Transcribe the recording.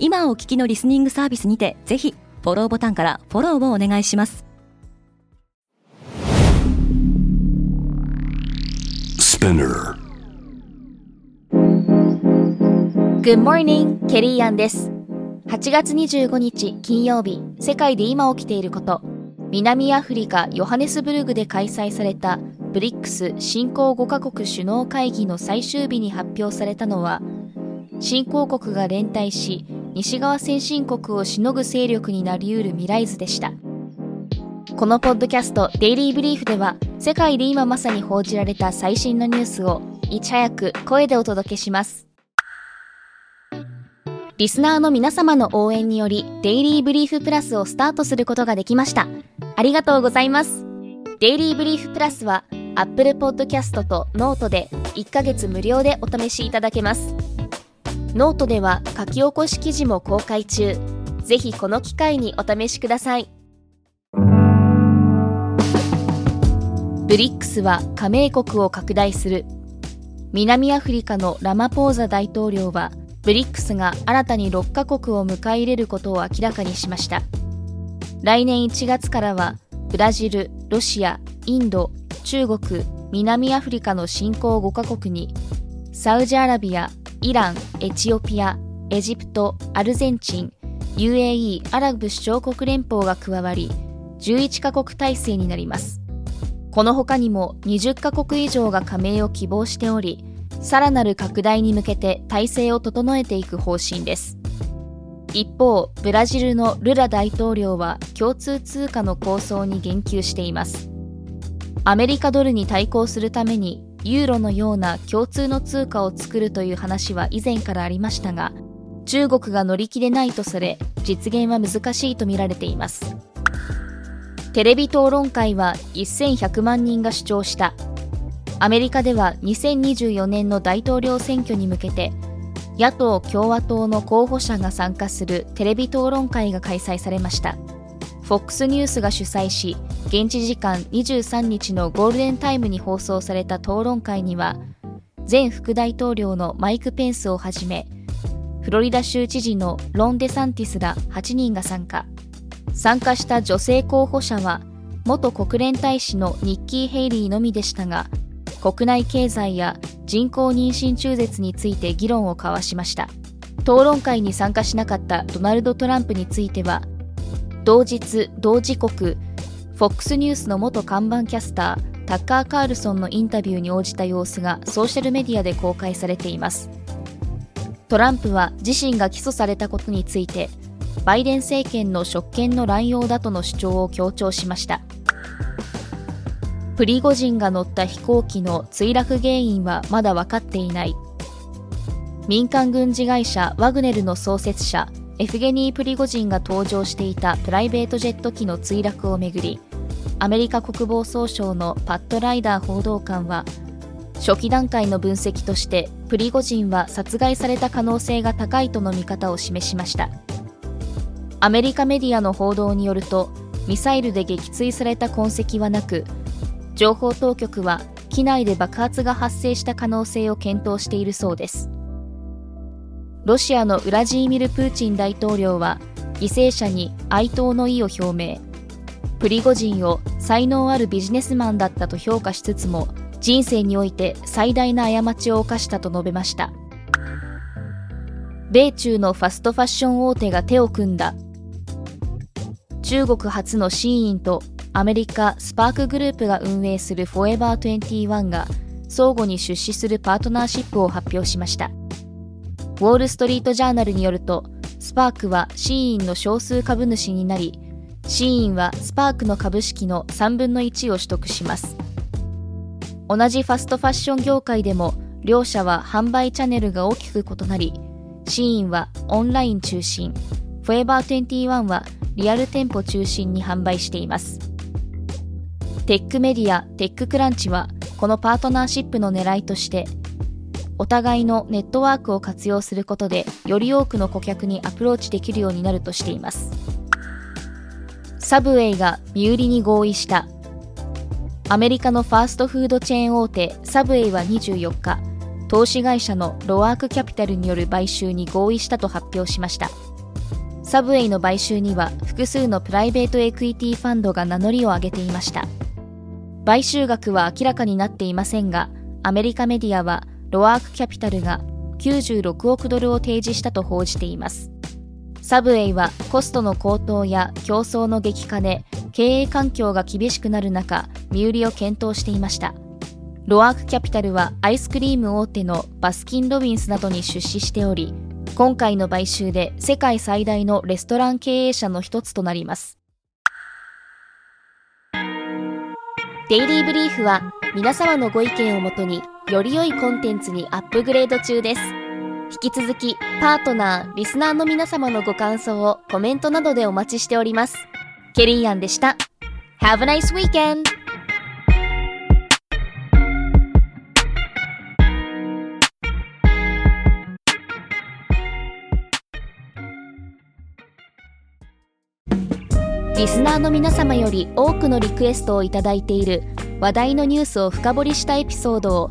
今お聞きのリスニングサービスにてぜひフォローボタンからフォローをお願いします Spinner. Good morning, ケリーアンです。8月25日金曜日、世界で今起きていること。南アフリカ・ヨハネスブルグで開催されたブリックス新興5カ国首脳会議の最終日に発表されたのは、新興国が連帯し、西側先進国をしのぐ勢力になり得る未来図でした。このポッドキャストデイリーブリーフでは世界で今まさに報じられた最新のニュースをいち早く声でお届けします。リスナーの皆様の応援によりデイリーブリーフプラスをスタートすることができました。ありがとうございます。デイリーブリーフプラスは Apple Podcast と Note で1ヶ月無料でお試しいただけます。ノートでは書き起こし記事も公開中。ぜひこの機会にお試しください。 BRICS は加盟国を拡大する。南アフリカのラマポーザ大統領は、 BRICS が新たに6カ国を迎え入れることを明らかにしました。来年1月からは、ブラジル、ロシア、インド、中国、南アフリカの新興5カ国に、サウジアラビア、イラン、エチオピア、エジプト、アルゼンチン、UAE アラブ首長国連邦が加わり、11カ国体制になります。この他にも20カ国以上が加盟を希望しており、さらなる拡大に向けて体制を整えていく方針です。一方、ブラジルのルラ大統領は共通通貨の構想に言及しています。アメリカドルに対抗するためにユーロのような共通の通貨を作るという話は以前からありましたが、中国が乗り気でないとされ、実現は難しいとみられています。テレビ討論会は1100万人が視聴した。アメリカでは2024年の大統領選挙に向けて、野党・共和党の候補者が参加するテレビ討論会が開催されました。FOX ニュースが主催し、現地時間23日のゴールデンタイムに放送された討論会には、前副大統領のマイク・ペンスをはじめ、フロリダ州知事のロン・デサンティスら8人が参加。参加した女性候補者は元国連大使のニッキー・ヘイリーのみでしたが国内経済や人工妊娠中絶について議論を交わしました討論会に参加しなかったドナルド・トランプについては同日同時刻 FOX ニュースの元看板キャスタータッカー・カールソンのインタビューに応じた様子がソーシャルメディアで公開されています。トランプは自身が起訴されたことについてバイデン政権の職権の乱用だとの主張を強調しました。プリゴジンが乗った飛行機の墜落原因はまだ分かっていない。民間軍事会社ワグネルの創設者エフゲニー・プリゴジンが搭乗していたプライベートジェット機の墜落をめぐりアメリカ国防総省のパット・ライダー報道官は初期段階の分析としてプリゴジンは殺害された可能性が高いとの見方を示しました。アメリカメディアの報道によるとミサイルで撃墜された痕跡はなく情報当局は機内で爆発が発生した可能性を検討しているそうです。ロシアのウラジーミル・プーチン大統領は犠牲者に哀悼の意を表明。プリゴジンを才能あるビジネスマンだったと評価しつつも人生において最大な過ちを犯したと述べました。米中のファストファッション大手が手を組んだ。中国初のシーインとアメリカスパークグループが運営するフォーエバー21が相互に出資するパートナーシップを発表しました。ウォール・ストリート・ジャーナルによると、スパークはシーインの少数株主になり、シーインはスパークの株式の3分の1を取得します。同じファストファッション業界でも、両社は販売チャンネルが大きく異なり、シーインはオンライン中心、フォーエバー21はリアル店舗中心に販売しています。テックメディアテッククランチはこのパートナーシップの狙いとしてお互いのネットワークを活用することでより多くの顧客にアプローチできるようになるとしています。サブウェイが身売りに合意した。アメリカのファーストフードチェーン大手サブウェイは24日投資会社のロアークキャピタルによる買収に合意したと発表しました。サブウェイの買収には複数のプライベートエクイティファンドが名乗りを上げていました。買収額は明らかになっていませんがアメリカメディアはロアークキャピタルが96億ドルを提示したと報じています。サブウェイはコストの高騰や競争の激化で経営環境が厳しくなる中身売りを検討していました。ロアークキャピタルはアイスクリーム大手のバスキン・ロビンスなどに出資しており今回の買収で世界最大のレストラン経営者の一つとなります。デイリーブリーフは皆様のご意見をもとにより良いコンテンツにアップグレード中です。引き続きパートナーリスナーの皆様のご感想をコメントなどでお待ちしております。ケリーアンでした。Have a nice weekend! リスナーの皆様より多くのリクエストをいただいている話題のニュースを深掘りしたエピソードを